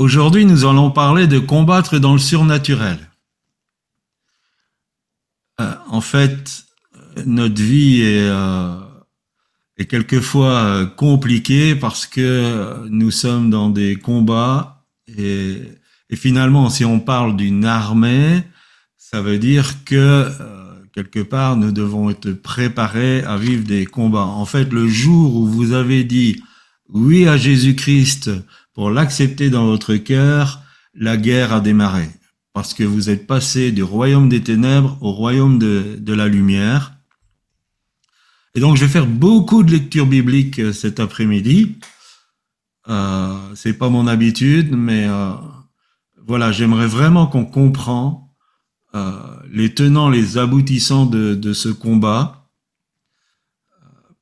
Aujourd'hui, nous allons parler de combattre dans le surnaturel. Euh, en fait, notre vie est, euh, quelquefois euh, compliquée parce que nous sommes dans des combats et, finalement, si on parle d'une armée, ça veut dire que quelque part, nous devons être préparés à vivre des combats. En fait, le jour où vous avez dit oui à Jésus-Christ pour l'accepter dans votre cœur, la guerre a démarré. Parce que vous êtes passé du royaume des ténèbres au royaume de, la lumière. Et donc, je vais faire beaucoup de lectures bibliques euh, cet après-midi. Euh, c'est pas mon habitude, mais euh, voilà, j'aimerais vraiment qu'on comprend les tenants, les aboutissants de ce combat,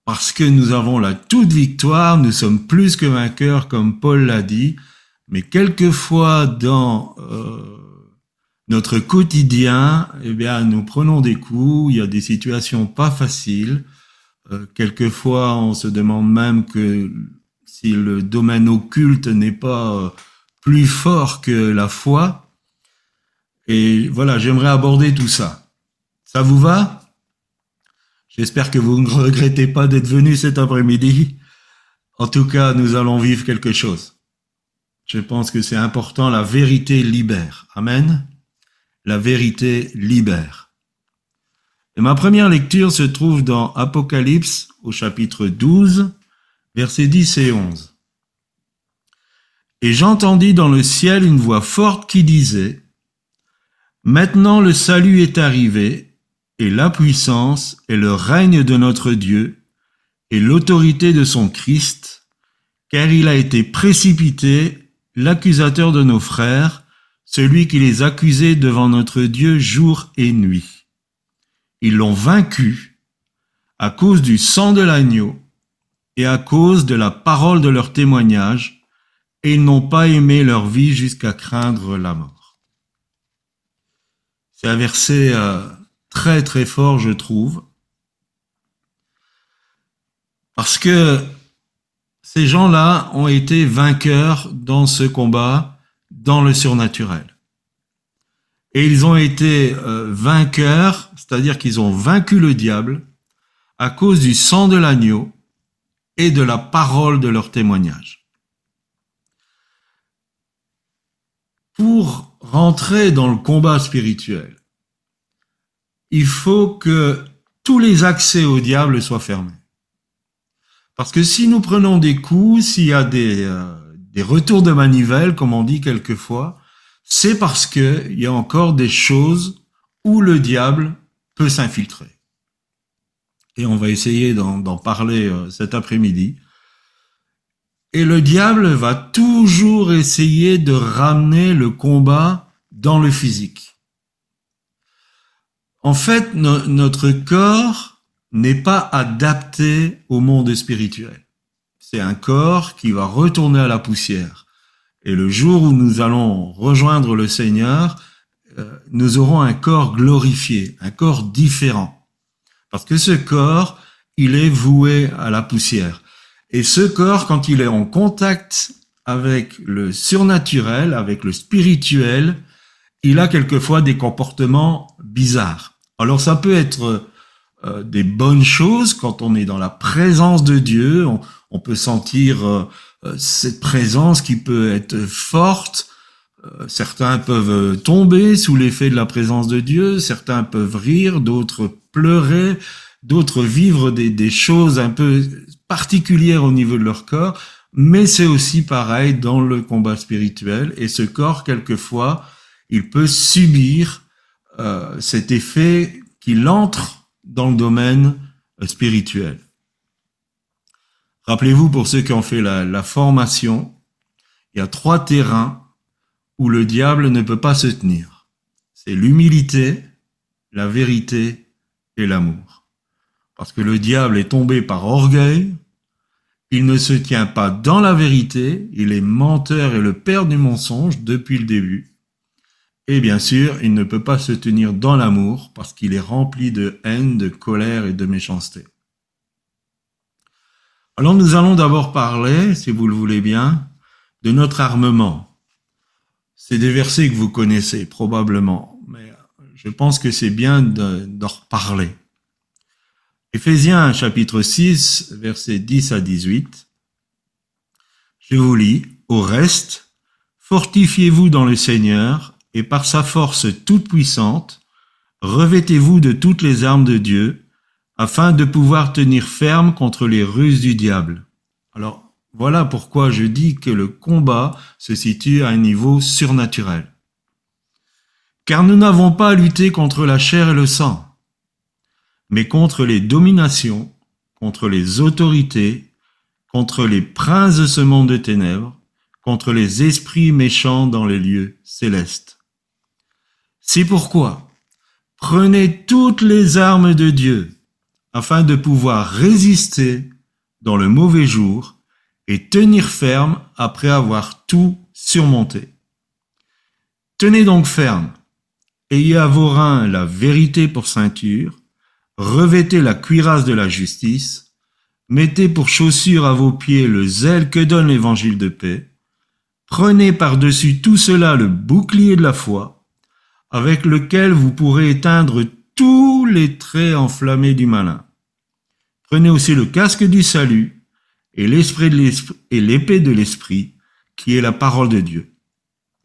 parce que nous avons la toute victoire, nous sommes plus que vainqueurs, comme Paul l'a dit, mais quelquefois dans euh, notre quotidien, eh bien, nous prenons des coups, il y a des situations pas faciles. Euh, quelquefois, on se demande même que si le domaine occulte n'est pas euh, plus fort que la foi. Et voilà, j'aimerais aborder tout ça. Ça vous va? J'espère que vous ne regrettez pas d'être venu cet après-midi. En tout cas, nous allons vivre quelque chose. Je pense que c'est important, la vérité libère. Amen. La vérité libère. Ma première lecture se trouve dans Apocalypse au chapitre 12, versets 10 et 11. Et j'entendis dans le ciel une voix forte qui disait, Maintenant le salut est arrivé, et la puissance et le règne de notre Dieu, et l'autorité de son Christ, car il a été précipité, l'accusateur de nos frères, celui qui les accusait devant notre Dieu jour et nuit. Ils l'ont vaincu à cause du sang de l'agneau et à cause de la parole de leur témoignage, et ils n'ont pas aimé leur vie jusqu'à craindre la mort. C'est un verset euh, très très fort, je trouve, parce que ces gens-là ont été vainqueurs dans ce combat, dans le surnaturel. Et ils ont été euh, vainqueurs, c'est-à-dire qu'ils ont vaincu le diable à cause du sang de l'agneau et de la parole de leur témoignage. Pour rentrer dans le combat spirituel, il faut que tous les accès au diable soient fermés. Parce que si nous prenons des coups, s'il y a des, euh, des retours de manivelle, comme on dit quelquefois, c'est parce qu'il y a encore des choses où le diable peut s'infiltrer. Et on va essayer d'en parler euh, cet après-midi. Et le diable va toujours essayer de ramener le combat dans le physique. En fait, no notre corps n'est pas adapté au monde spirituel. C'est un corps qui va retourner à la poussière. Et le jour où nous allons rejoindre le Seigneur, euh, nous aurons un corps glorifié, un corps différent. Parce que ce corps, il est voué à la poussière. Et ce corps, quand il est en contact avec le surnaturel, avec le spirituel, il a quelquefois des comportements bizarres. Alors ça peut être euh, des bonnes choses quand on est dans la présence de Dieu, on, on peut sentir euh, euh, cette présence qui peut être forte. certains peuvent tomber sous l'effet de la présence de Dieu, certains peuvent rire, d'autres pleurer, d'autres vivre des, des choses un peu particulières au niveau de leur corps, mais c'est aussi pareil dans le combat spirituel. Et ce corps, quelquefois, il peut subir euh, cet effet qu'il entre dans le domaine spirituel. Rappelez-vous, pour ceux qui ont fait la, la formation, il y a trois terrains où le diable ne peut pas se tenir. C'est l'humilité, la vérité et l'amour. Parce que le diable est tombé par orgueil, il ne se tient pas dans la vérité, il est menteur et le père du mensonge depuis le début. Et bien sûr, il ne peut pas se tenir dans l'amour parce qu'il est rempli de haine, de colère et de méchanceté. Alors nous allons d'abord parler, si vous le voulez bien, de notre armement. C'est des versets que vous connaissez probablement, mais je pense que c'est bien d'en reparler. Éphésiens chapitre 6, versets 10 à 18. Je vous lis, au reste, fortifiez-vous dans le Seigneur et par sa force toute puissante, revêtez-vous de toutes les armes de Dieu afin de pouvoir tenir ferme contre les ruses du diable. Alors, voilà pourquoi je dis que le combat se situe à un niveau surnaturel. Car nous n'avons pas à lutter contre la chair et le sang, mais contre les dominations, contre les autorités, contre les princes de ce monde de ténèbres, contre les esprits méchants dans les lieux célestes. C'est pourquoi prenez toutes les armes de Dieu afin de pouvoir résister dans le mauvais jour et tenir ferme après avoir tout surmonté. Tenez donc ferme, ayez à vos reins la vérité pour ceinture, revêtez la cuirasse de la justice, mettez pour chaussure à vos pieds le zèle que donne l'évangile de paix, prenez par-dessus tout cela le bouclier de la foi, avec lequel vous pourrez éteindre tous les traits enflammés du malin. Prenez aussi le casque du salut, et l'esprit de et l'épée de l'esprit, qui est la parole de Dieu.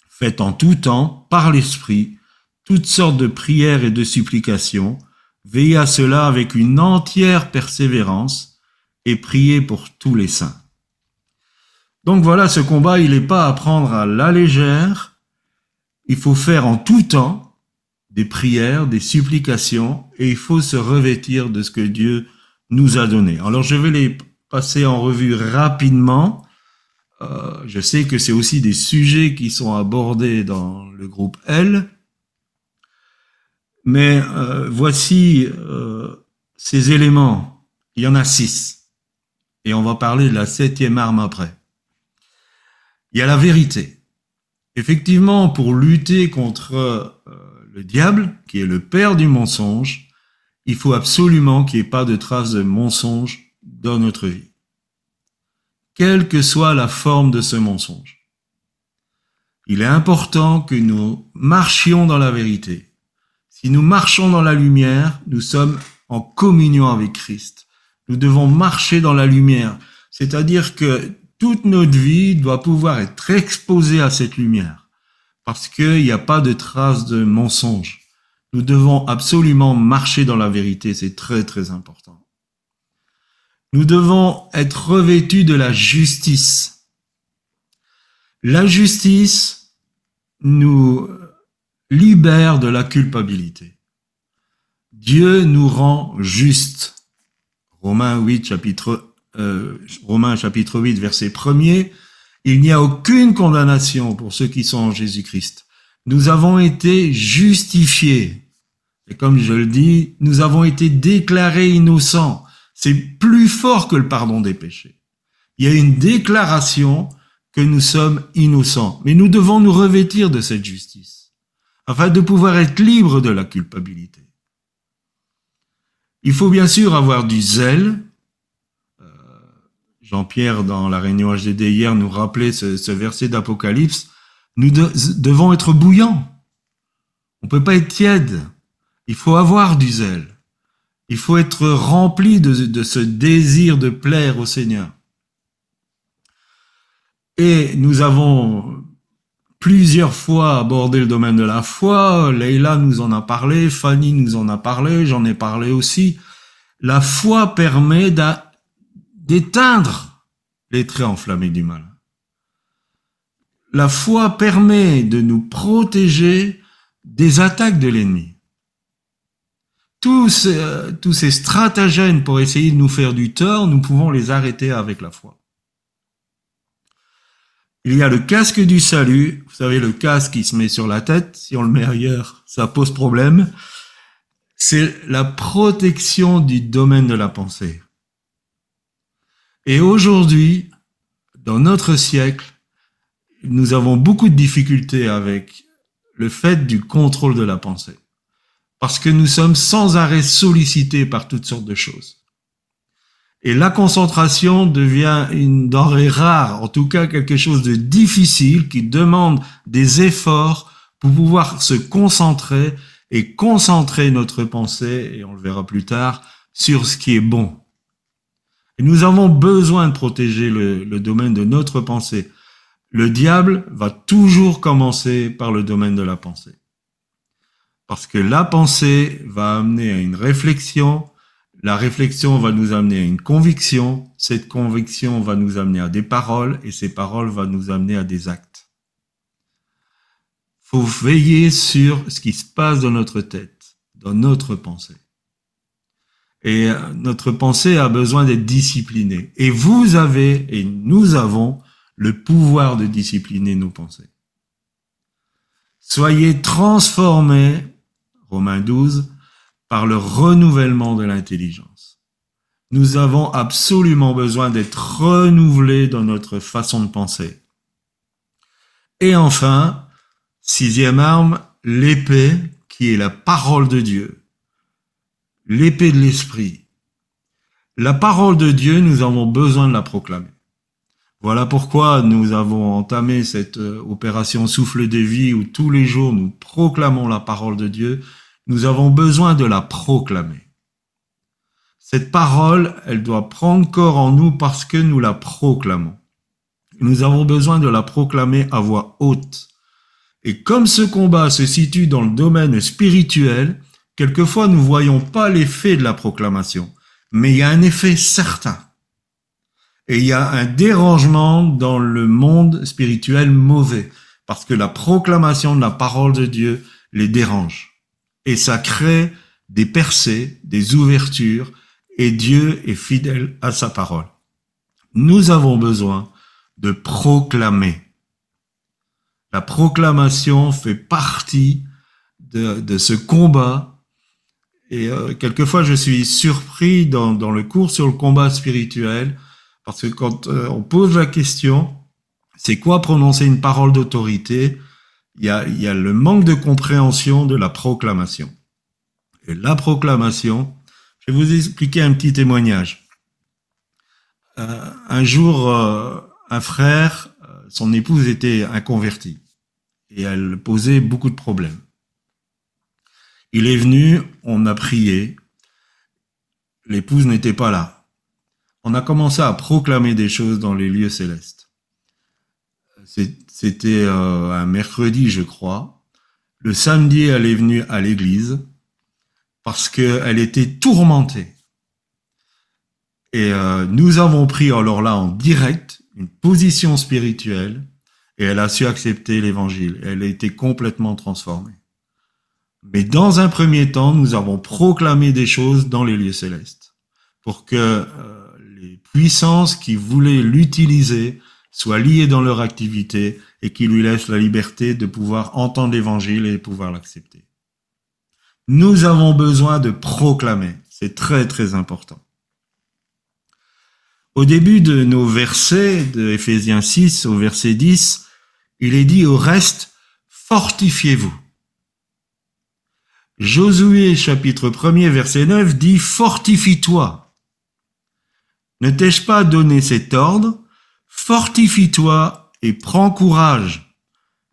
Faites en tout temps, par l'esprit, toutes sortes de prières et de supplications, veillez à cela avec une entière persévérance, et priez pour tous les saints. Donc voilà, ce combat, il n'est pas à prendre à la légère, il faut faire en tout temps des prières, des supplications, et il faut se revêtir de ce que Dieu nous a donné. Alors je vais les passer en revue rapidement. Euh, je sais que c'est aussi des sujets qui sont abordés dans le groupe L. Mais euh, voici euh, ces éléments. Il y en a six. Et on va parler de la septième arme après. Il y a la vérité. Effectivement, pour lutter contre le diable, qui est le père du mensonge, il faut absolument qu'il n'y ait pas de traces de mensonge dans notre vie, quelle que soit la forme de ce mensonge. Il est important que nous marchions dans la vérité. Si nous marchons dans la lumière, nous sommes en communion avec Christ. Nous devons marcher dans la lumière, c'est-à-dire que toute notre vie doit pouvoir être exposée à cette lumière, parce qu'il n'y a pas de traces de mensonge. Nous devons absolument marcher dans la vérité, c'est très très important. Nous devons être revêtus de la justice. La justice nous libère de la culpabilité. Dieu nous rend juste. Romains 8 chapitre euh, Romains chapitre 8 verset 1er, il n'y a aucune condamnation pour ceux qui sont en Jésus-Christ. Nous avons été justifiés. Et comme je le dis, nous avons été déclarés innocents. C'est plus fort que le pardon des péchés. Il y a une déclaration que nous sommes innocents. Mais nous devons nous revêtir de cette justice afin de pouvoir être libres de la culpabilité. Il faut bien sûr avoir du zèle. Jean-Pierre, dans la réunion HDD hier, nous rappelait ce, verset d'Apocalypse. Nous devons être bouillants. On peut pas être tiède. Il faut avoir du zèle. Il faut être rempli de, ce désir de plaire au Seigneur. Et nous avons plusieurs fois abordé le domaine de la foi. Leïla nous en a parlé, Fanny nous en a parlé, j'en ai parlé aussi. La foi permet d'éteindre les traits enflammés du mal. La foi permet de nous protéger des attaques de l'ennemi tous, tous ces stratagèmes pour essayer de nous faire du tort, nous pouvons les arrêter avec la foi. Il y a le casque du salut. Vous savez, le casque qui se met sur la tête. Si on le met ailleurs, ça pose problème. C'est la protection du domaine de la pensée. Et aujourd'hui, dans notre siècle, nous avons beaucoup de difficultés avec le fait du contrôle de la pensée parce que nous sommes sans arrêt sollicités par toutes sortes de choses. Et la concentration devient une denrée rare, en tout cas quelque chose de difficile qui demande des efforts pour pouvoir se concentrer et concentrer notre pensée, et on le verra plus tard, sur ce qui est bon. Et nous avons besoin de protéger le, le domaine de notre pensée. Le diable va toujours commencer par le domaine de la pensée. Parce que la pensée va amener à une réflexion, la réflexion va nous amener à une conviction, cette conviction va nous amener à des paroles et ces paroles vont nous amener à des actes. Faut veiller sur ce qui se passe dans notre tête, dans notre pensée. Et notre pensée a besoin d'être disciplinée. Et vous avez, et nous avons, le pouvoir de discipliner nos pensées. Soyez transformés, Romains 12, par le renouvellement de l'intelligence. Nous avons absolument besoin d'être renouvelés dans notre façon de penser. Et enfin, sixième arme, l'épée qui est la parole de Dieu. L'épée de l'esprit. La parole de Dieu, nous avons besoin de la proclamer. Voilà pourquoi nous avons entamé cette euh, opération Souffle de vie où tous les jours nous proclamons la parole de Dieu nous avons besoin de la proclamer. Cette parole, elle doit prendre corps en nous parce que nous la proclamons. Nous avons besoin de la proclamer à voix haute. Et comme ce combat se situe dans le domaine spirituel, quelquefois nous ne voyons pas l'effet de la proclamation, mais il y a un effet certain. Et il y a un dérangement dans le monde spirituel mauvais, parce que la proclamation de la parole de Dieu les dérange et ça crée des percées, des ouvertures, et Dieu est fidèle à sa parole. Nous avons besoin de proclamer. La proclamation fait partie de, de ce combat. Et euh, quelquefois, je suis surpris dans, dans, le cours sur le combat spirituel, parce que quand euh, on pose la question, c'est quoi prononcer une parole d'autorité il y a, il y a le manque de compréhension de la proclamation. Et la proclamation, je vais vous expliquer un petit témoignage. Euh, un jour, euh, un frère, euh, son épouse était inconvertie et elle posait beaucoup de problèmes. Il est venu, on a prié, l'épouse n'était pas là. On a commencé à proclamer des choses dans les lieux célestes. C'était euh, un mercredi, je crois. Le samedi, elle est venue à l'église parce qu'elle était tourmentée. Et euh, nous avons pris alors là en direct une position spirituelle et elle a su accepter l'évangile. Elle a été complètement transformée. Mais dans un premier temps, nous avons proclamé des choses dans les lieux célestes pour que euh, les puissances qui voulaient l'utiliser soient liés dans leur activité et qui lui laissent la liberté de pouvoir entendre l'évangile et pouvoir l'accepter. Nous avons besoin de proclamer. C'est très, très important. Au début de nos versets de Ephésiens 6 au verset 10, il est dit au reste, fortifiez-vous. Josué chapitre 1er verset 9 dit, fortifie-toi. Ne t'ai-je pas donné cet ordre Fortifie-toi et prends courage.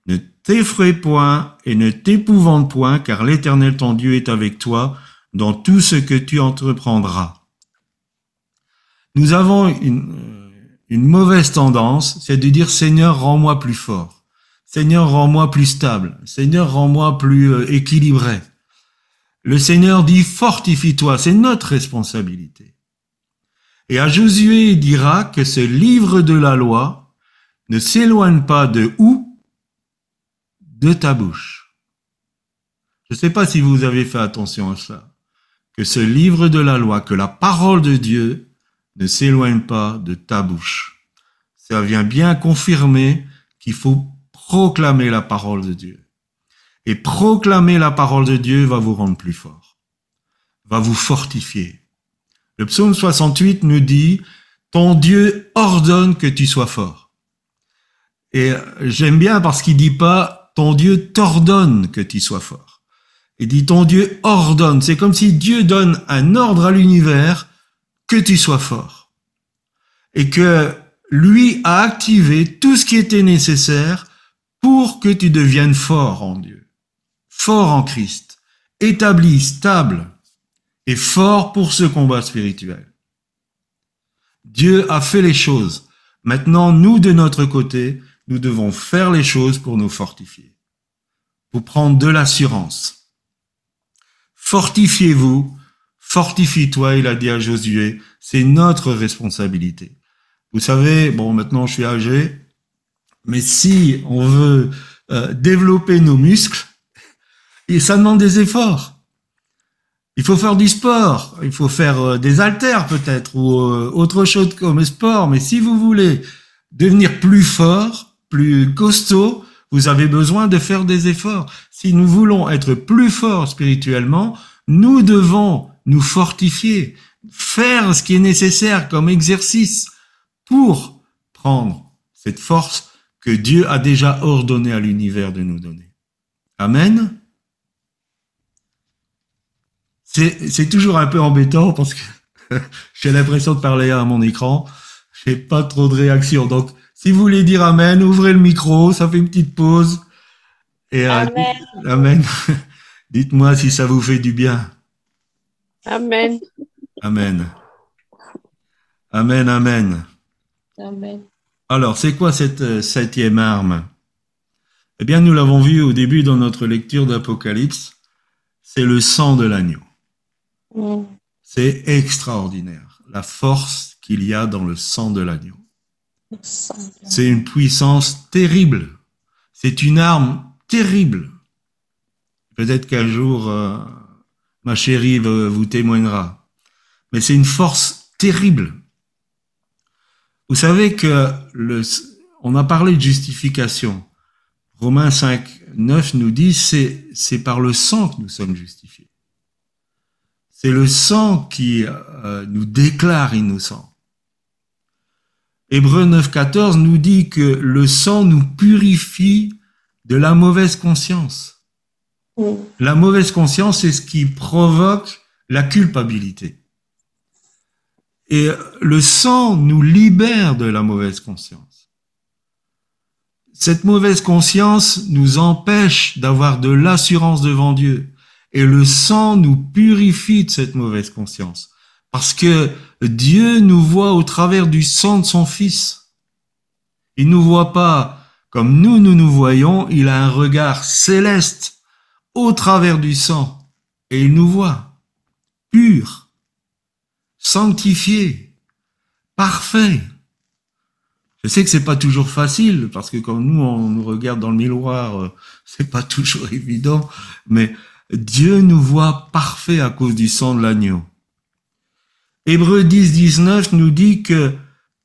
Ne t'effraie point et ne t'épouvante point, car l'Éternel ton Dieu est avec toi dans tout ce que tu entreprendras. Nous avons une, une mauvaise tendance, c'est de dire Seigneur, rends-moi plus fort. Seigneur, rends-moi plus stable. Seigneur, rends-moi plus euh, équilibré. Le Seigneur dit fortifie-toi, c'est notre responsabilité. Et à Josué, il dira que ce livre de la loi ne s'éloigne pas de où? De ta bouche. Je ne sais pas si vous avez fait attention à ça. Que ce livre de la loi, que la parole de Dieu ne s'éloigne pas de ta bouche. Ça vient bien confirmer qu'il faut proclamer la parole de Dieu. Et proclamer la parole de Dieu va vous rendre plus fort, va vous fortifier, le psaume 68 nous dit, ton Dieu ordonne que tu sois fort. Et j'aime bien parce qu'il dit pas, ton Dieu t'ordonne que tu sois fort. Il dit, ton Dieu ordonne. C'est comme si Dieu donne un ordre à l'univers que tu sois fort. et que lui a activé tout ce qui était nécessaire pour que tu deviennes fort en Dieu, fort en Christ, établi, stable et fort pour ce combat spirituel. Dieu a fait les choses. Maintenant, nous, de notre côté, nous devons faire les choses pour nous fortifier, pour prendre de l'assurance. Fortifiez-vous, fortifie-toi, il a dit à Josué, c'est notre responsabilité. Vous savez, bon, maintenant je suis âgé, mais si on veut euh, développer nos muscles, et ça demande des efforts. Il faut faire du sport, il faut faire euh, des haltères peut-être ou euh, autre chose comme sport. Mais si vous voulez devenir plus fort, plus costaud, vous avez besoin de faire des efforts. Si nous voulons être plus forts spirituellement, nous devons nous fortifier, faire ce qui est nécessaire comme exercice pour prendre cette force que Dieu a déjà ordonné à l'univers de nous donner. Amen. C'est toujours un peu embêtant parce que j'ai l'impression de parler à mon écran. J'ai pas trop de réaction. Donc, si vous voulez dire Amen, ouvrez le micro, ça fait une petite pause. Et, euh, Amen. Amen. Dites-moi si ça vous fait du bien. Amen. Amen. Amen, amen. Amen. Alors, c'est quoi cette euh, septième arme? Eh bien, nous l'avons vu au début dans notre lecture d'Apocalypse, c'est le sang de l'agneau. C'est extraordinaire, la force qu'il y a dans le sang de l'agneau. C'est une puissance terrible. C'est une arme terrible. Peut-être qu'un jour, euh, ma chérie vous témoignera. Mais c'est une force terrible. Vous savez que on a parlé de justification. Romains 5, 9 nous dit c'est par le sang que nous sommes justifiés. C'est le sang qui euh, nous déclare innocents. Hébreu 9, 14 nous dit que le sang nous purifie de la mauvaise conscience. Mm. La mauvaise conscience, c'est ce qui provoque la culpabilité. Et le sang nous libère de la mauvaise conscience. Cette mauvaise conscience nous empêche d'avoir de l'assurance devant Dieu. Et le sang nous purifie de cette mauvaise conscience. Parce que Dieu nous voit au travers du sang de son Fils. Il nous voit pas comme nous, nous nous voyons. Il a un regard céleste au travers du sang. Et il nous voit pur, sanctifié, parfait. Je sais que c'est pas toujours facile parce que quand nous on nous regarde dans le miroir, euh, c'est pas toujours évident, mais Dieu nous voit parfait à cause du sang de l'agneau. Hébreu 10, 19 nous dit que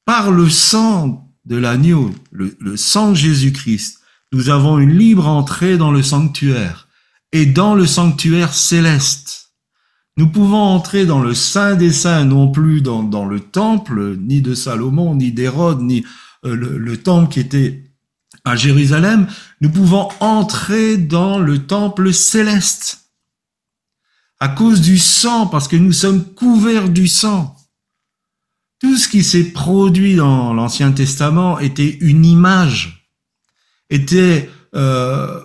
par le sang de l'agneau, le, sang de Jésus-Christ, nous avons une libre entrée dans le sanctuaire et dans le sanctuaire céleste. Nous pouvons entrer dans le Saint des Saints, non plus dans, le temple, ni de Salomon, ni d'Hérode, ni euh, le temple qui était à Jérusalem. Nous pouvons entrer dans le temple céleste à cause du sang, parce que nous sommes couverts du sang. Tout ce qui s'est produit dans l'Ancien Testament était une image, était euh,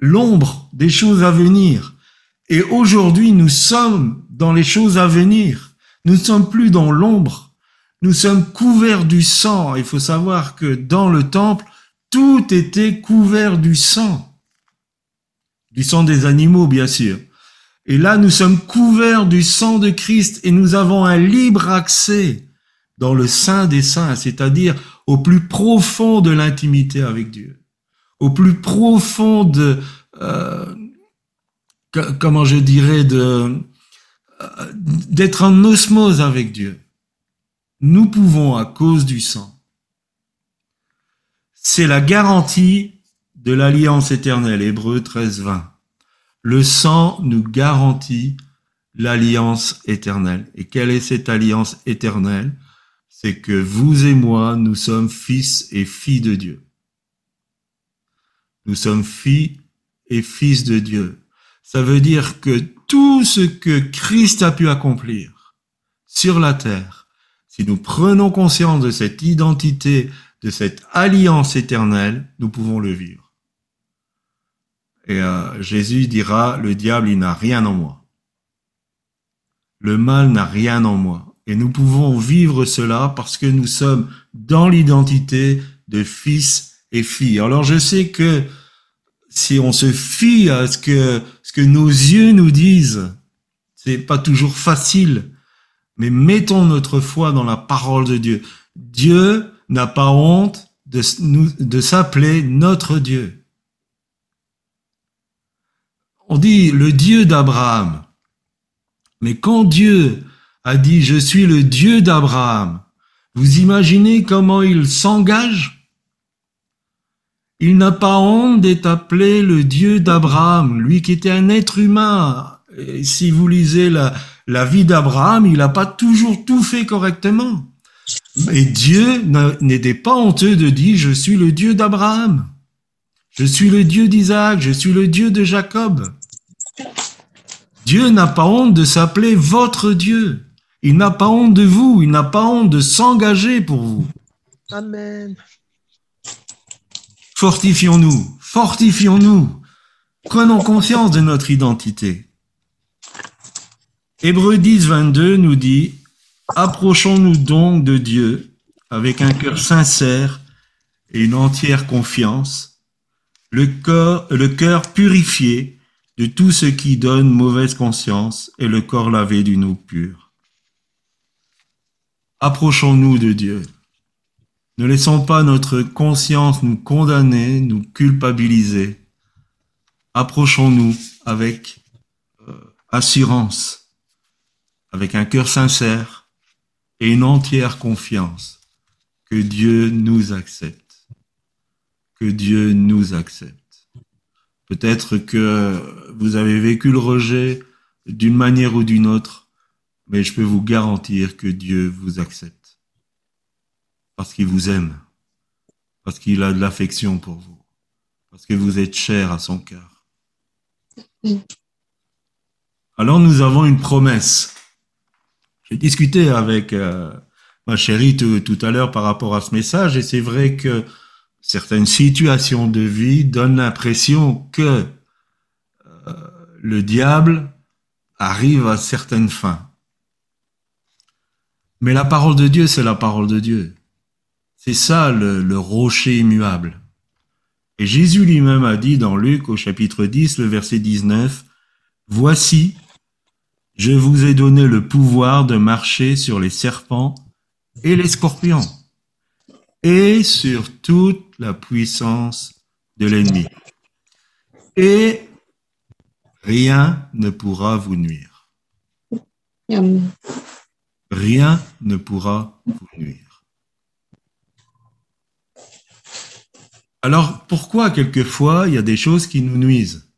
l'ombre des choses à venir. Et aujourd'hui, nous sommes dans les choses à venir. Nous ne sommes plus dans l'ombre. Nous sommes couverts du sang. Il faut savoir que dans le temple, tout était couvert du sang. Du sang des animaux, bien sûr. Et là, nous sommes couverts du sang de Christ et nous avons un libre accès dans le Saint des Saints, c'est-à-dire au plus profond de l'intimité avec Dieu, au plus profond de, euh, comment je dirais, euh, d'être en osmose avec Dieu. Nous pouvons à cause du sang. C'est la garantie de l'alliance éternelle, Hébreu 13, 20. Le sang nous garantit l'alliance éternelle. Et quelle est cette alliance éternelle? C'est que vous et moi, nous sommes fils et filles de Dieu. Nous sommes filles et fils de Dieu. Ça veut dire que tout ce que Christ a pu accomplir sur la terre, si nous prenons conscience de cette identité, de cette alliance éternelle, nous pouvons le vivre. Et euh, Jésus dira, le diable, il n'a rien en moi. Le mal n'a rien en moi. Et nous pouvons vivre cela parce que nous sommes dans l'identité de fils et filles. Alors je sais que si on se fie à ce que, ce que nos yeux nous disent, c'est pas toujours facile, mais mettons notre foi dans la parole de Dieu. Dieu n'a pas honte de, s'appeler notre Dieu. On dit le Dieu d'Abraham. Mais quand Dieu a dit je suis le Dieu d'Abraham, vous imaginez comment il s'engage? Il n'a pas honte d'être appelé le Dieu d'Abraham, lui qui était un être humain. Si vous lisez la, la vie d'Abraham, il n'a pas toujours tout fait correctement. Mais Dieu n'était pas honteux de dire je suis le Dieu d'Abraham. Je suis le Dieu d'Isaac, je suis le Dieu de Jacob. Dieu n'a pas honte de s'appeler votre Dieu. Il n'a pas honte de vous, il n'a pas honte de s'engager pour vous. Amen. Fortifions-nous, fortifions-nous. Prenons conscience de notre identité. Hébreu 10, 22 nous dit, approchons-nous donc de Dieu avec un cœur sincère et une entière confiance, le cœur, purifié de tout ce qui donne mauvaise conscience et le corps lavé d'une eau pure. Approchons-nous de Dieu. Ne laissons pas notre conscience nous condamner, nous culpabiliser. Approchons-nous avec euh, assurance, avec un cœur sincère et une entière confiance que Dieu nous accepte. Que Dieu nous accepte. Peut-être que vous avez vécu le rejet d'une manière ou d'une autre, mais je peux vous garantir que Dieu vous accepte. Parce qu'il vous aime. Parce qu'il a de l'affection pour vous. Parce que vous êtes cher à son cœur. Alors nous avons une promesse. J'ai discuté avec euh, ma chérie tout, tout à l'heure par rapport à ce message et c'est vrai que certaines situations de vie donnent l'impression que euh, le diable arrive à certaines fins. Mais la parole de Dieu, c'est la parole de Dieu. C'est ça le, le, rocher immuable. Et Jésus lui-même a dit dans Luc au chapitre 10, le verset 19, Voici, je vous ai donné le pouvoir de marcher sur les serpents et les scorpions et sur toute la puissance de l'ennemi. Et rien ne pourra vous nuire. Rien ne pourra vous nuire. Alors pourquoi quelquefois il y a des choses qui nous nuisent?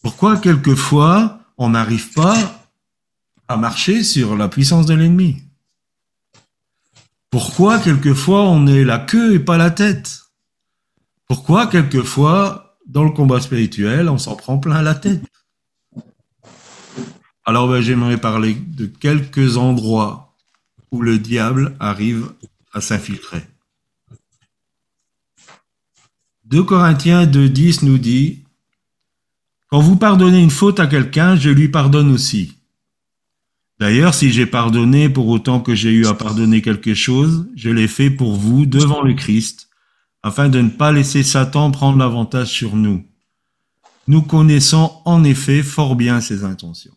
Pourquoi quelquefois on n'arrive pas à marcher sur la puissance de l'ennemi. Pourquoi quelquefois on est la queue et pas la tête? Pourquoi quelquefois dans le combat spirituel on s'en prend plein la tête? Alors ben, j'aimerais parler de quelques endroits où le diable arrive à s'infiltrer. 2 Corinthiens 2.10 nous dit, Quand vous pardonnez une faute à quelqu'un, je lui pardonne aussi. D'ailleurs, si j'ai pardonné pour autant que j'ai eu à pardonner quelque chose, je l'ai fait pour vous devant le Christ, afin de ne pas laisser Satan prendre l'avantage sur nous. Nous connaissons en effet fort bien ses intentions.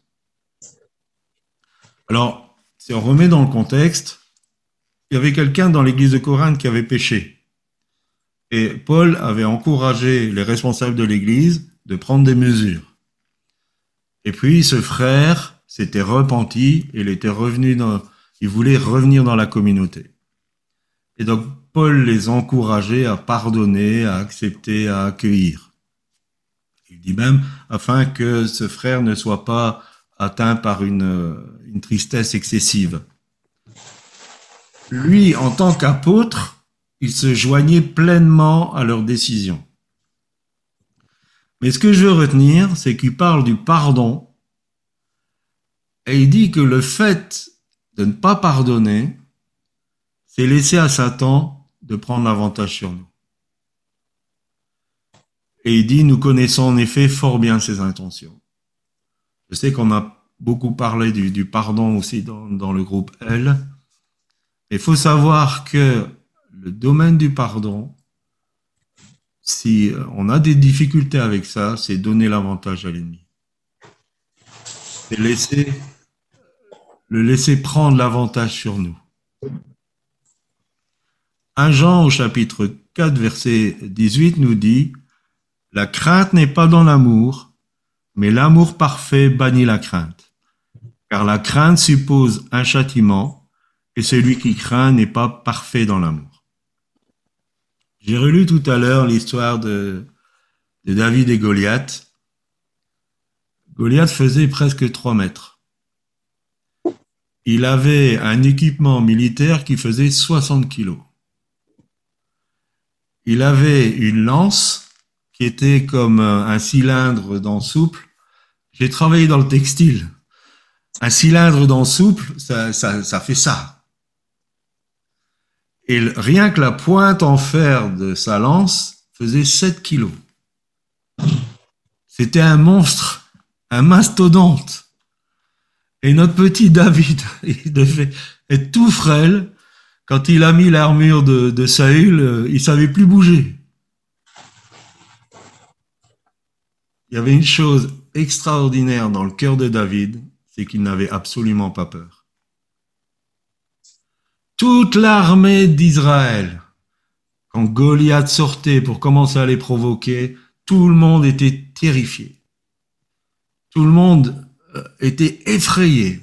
Alors, si on remet dans le contexte, il y avait quelqu'un dans l'église de Corinthe qui avait péché. Et Paul avait encouragé les responsables de l'église de prendre des mesures. Et puis ce frère s'était repenti il était revenu dans, il voulait revenir dans la communauté. Et donc, Paul les encourageait à pardonner, à accepter, à accueillir. Il dit même, afin que ce frère ne soit pas atteint par une, une tristesse excessive. Lui, en tant qu'apôtre, il se joignait pleinement à leurs décisions. Mais ce que je veux retenir, c'est qu'il parle du pardon et il dit que le fait de ne pas pardonner, c'est laisser à Satan de prendre l'avantage sur nous. Et il dit, nous connaissons en effet fort bien ses intentions. Je sais qu'on a beaucoup parlé du, pardon aussi dans, dans, le groupe L. Il faut savoir que le domaine du pardon, si on a des difficultés avec ça, c'est donner l'avantage à l'ennemi. C'est laisser, le laisser prendre l'avantage sur nous. 1 Jean au chapitre 4 verset 18 nous dit, La crainte n'est pas dans l'amour, mais l'amour parfait bannit la crainte. Car la crainte suppose un châtiment, et celui qui craint n'est pas parfait dans l'amour. J'ai relu tout à l'heure l'histoire de, David et Goliath. Goliath faisait presque trois mètres. Il avait un équipement militaire qui faisait 60 kilos il avait une lance qui était comme un cylindre dans souple. J'ai travaillé dans le textile. Un cylindre dans souple, ça, ça fait ça. Et rien que la pointe en fer de sa lance faisait 7 kilos. C'était un monstre, un mastodonte. Et notre petit David, il devait être tout frêle, quand il a mis l'armure de, de Saül, euh, il savait plus bouger. Il y avait une chose extraordinaire dans le cœur de David, c'est qu'il n'avait absolument pas peur. Toute l'armée d'Israël, quand Goliath sortait pour commencer à les provoquer, tout le monde était terrifié. Tout le monde euh, était effrayé.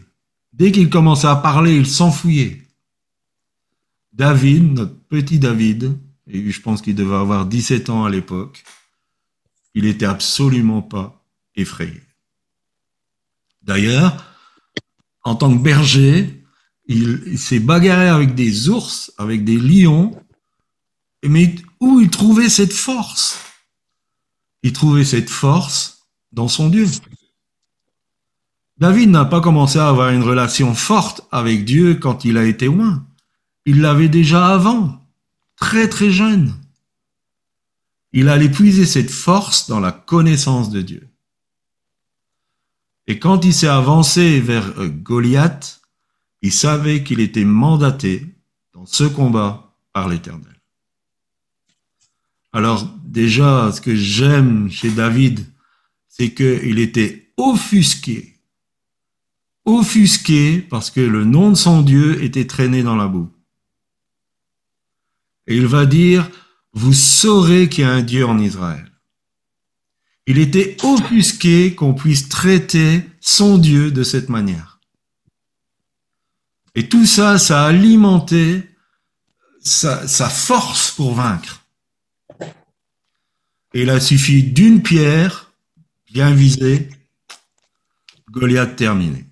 Dès qu'il commençait à parler, il s'enfouillait. David, notre petit David, et je pense qu'il devait avoir 17 ans à l'époque, il était absolument pas effrayé. D'ailleurs, en tant que berger, il, s'est bagarré avec des ours, avec des lions, mais où il trouvait cette force? Il trouvait cette force dans son Dieu. David n'a pas commencé à avoir une relation forte avec Dieu quand il a été loin. Il l'avait déjà avant, très très jeune. Il allait puiser cette force dans la connaissance de Dieu. Et quand il s'est avancé vers euh, Goliath, il savait qu'il était mandaté dans ce combat par l'Éternel. Alors déjà, ce que j'aime chez David, c'est qu'il était offusqué. Offusqué parce que le nom de son Dieu était traîné dans la boue. Et il va dire, vous saurez qu'il y a un Dieu en Israël. Il était offusqué qu'on puisse traiter son Dieu de cette manière. Et tout ça, ça a alimenté sa, force pour vaincre. Et il a suffi d'une pierre bien visée, Goliath terminé.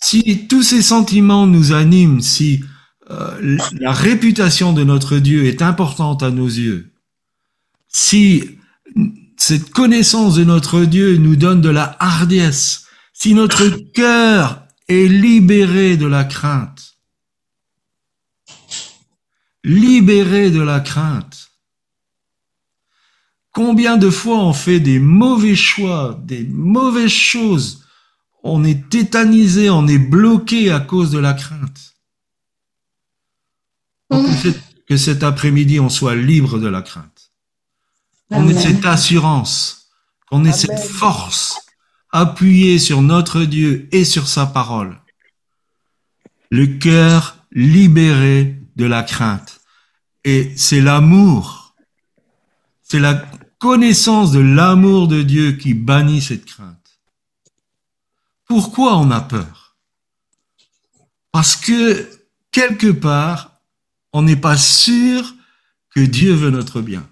Si tous ces sentiments nous animent, si euh, la réputation de notre Dieu est importante à nos yeux, si cette connaissance de notre Dieu nous donne de la hardiesse, si notre cœur est libéré de la crainte, libéré de la crainte, combien de fois on fait des mauvais choix, des mauvaises choses, on est tétanisé, on est bloqué à cause de la crainte. Que cet après-midi, on soit libre de la crainte. Qu'on ait cette assurance, qu'on ait cette force appuyée sur notre Dieu et sur sa parole. Le cœur libéré de la crainte. Et c'est l'amour. C'est la connaissance de l'amour de Dieu qui bannit cette crainte. Pourquoi on a peur? Parce que quelque part, on n'est pas sûr que Dieu veut notre bien.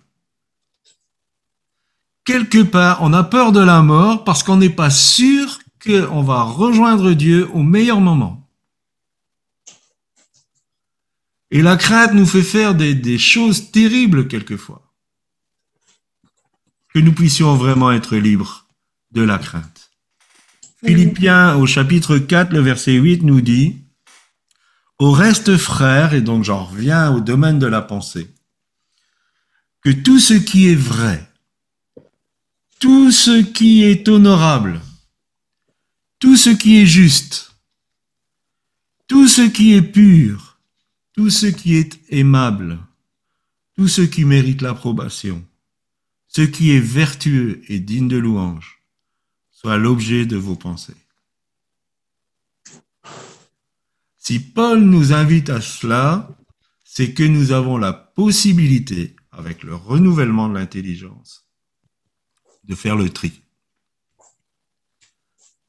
Quelque part, on a peur de la mort parce qu'on n'est pas sûr qu'on va rejoindre Dieu au meilleur moment. Et la crainte nous fait faire des, choses terribles quelquefois. Que nous puissions vraiment être libres de la crainte. Philippiens au chapitre 4, le verset 8 nous dit, Au reste, frères, et donc j'en reviens au domaine de la pensée, que tout ce qui est vrai, tout ce qui est honorable, tout ce qui est juste, tout ce qui est pur, tout ce qui est aimable, tout ce qui mérite l'approbation, ce qui est vertueux et digne de louange, soit l'objet de vos pensées. Si Paul nous invite à cela, c'est que nous avons la possibilité, avec le renouvellement de l'intelligence, de faire le tri.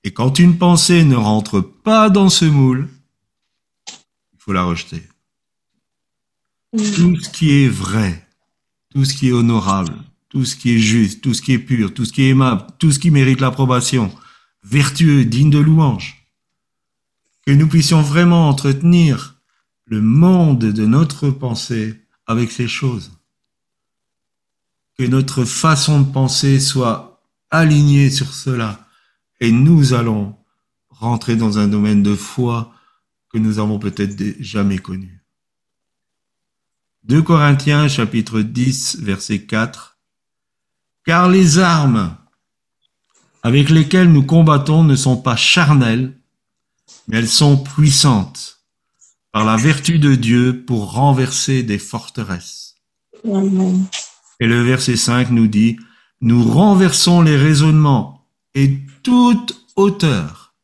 Et quand une pensée ne rentre pas dans ce moule, il faut la rejeter. Tout ce qui est vrai, tout ce qui est honorable, tout ce qui est juste, tout ce qui est pur, tout ce qui est aimable, tout ce qui mérite l'approbation, vertueux, digne de louange. Que nous puissions vraiment entretenir le monde de notre pensée avec ces choses. Notre façon de penser soit alignée sur cela. Et nous allons rentrer dans un domaine de foi que nous avons peut-être jamais connu. 2 Corinthiens chapitre 10 verset 4 car les armes avec lesquelles nous combattons ne sont pas charnelles, mais elles sont puissantes par la vertu de Dieu pour renverser des forteresses. Et le verset 5 nous dit, nous renversons les raisonnements et toute hauteur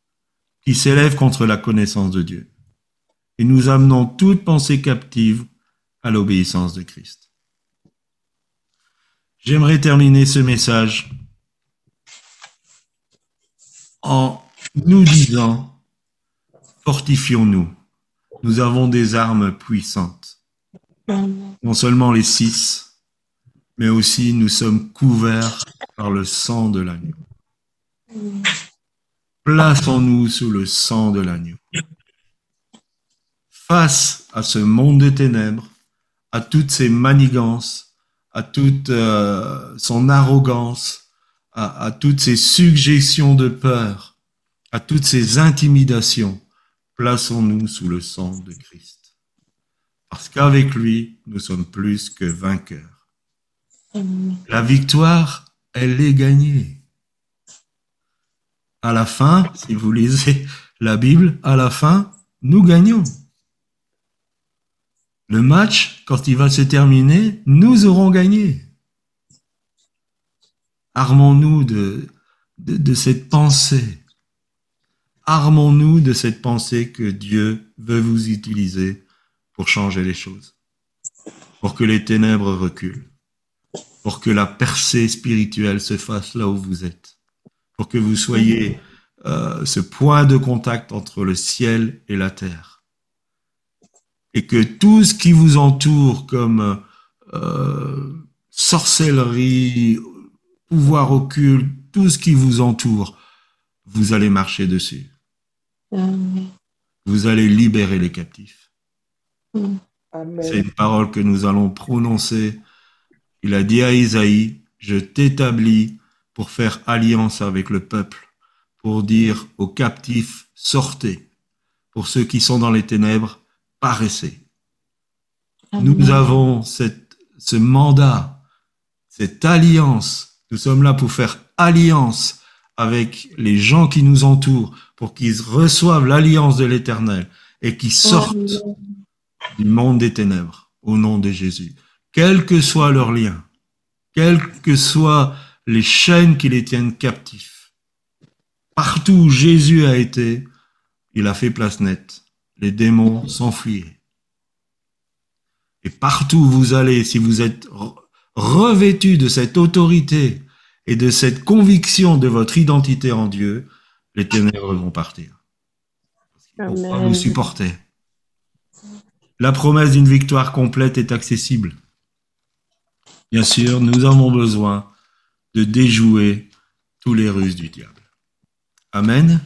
qui s'élève contre la connaissance de Dieu. Et nous amenons toute pensée captive à l'obéissance de Christ. J'aimerais terminer ce message en nous disant, fortifions-nous. Nous avons des armes puissantes. Non seulement les six, mais aussi nous sommes couverts par le sang de l'agneau. Plaçons-nous sous le sang de l'agneau. Face à ce monde de ténèbres, à toutes ces manigances, à toute euh, son arrogance, à, à toutes ses suggestions de peur, à toutes ses intimidations, plaçons-nous sous le sang de Christ. Parce qu'avec lui, nous sommes plus que vainqueurs. La victoire, elle est gagnée. À la fin, si vous lisez la Bible, à la fin, nous gagnons. Le match, quand il va se terminer, nous aurons gagné. Armons-nous de, cette pensée. Armons-nous de cette pensée que Dieu veut vous utiliser pour changer les choses, pour que les ténèbres reculent, pour que la percée spirituelle se fasse là où vous êtes, pour que vous soyez euh, ce point de contact entre le ciel et la terre et que tout ce qui vous entoure comme euh, sorcellerie, pouvoir occulte, tout ce qui vous entoure, vous allez marcher dessus. Vous allez libérer les captifs. C'est une parole que nous allons prononcer. Il a dit à Isaïe, je t'établis pour faire alliance avec le peuple, pour dire aux captifs, sortez. Pour ceux qui sont dans les ténèbres, paraissez. Nous avons cette, ce mandat, cette alliance. Nous sommes là pour faire alliance avec les gens qui nous entourent, pour qu'ils reçoivent l'alliance de l'Éternel et qu'ils sortent du monde des ténèbres au nom de Jésus. Quel que soit leur lien, quelles que soient les chaînes qui les tiennent captifs. Partout où Jésus a été, il a fait place nette les démons s'enfuyaient. Et partout où vous allez, si vous êtes revêtu de cette autorité et de cette conviction de votre identité en Dieu, les ténèbres vont partir. Vont pas vous supporter. La promesse d'une victoire complète est accessible. Bien sûr, nous avons besoin de déjouer tous les ruses du diable. Amen.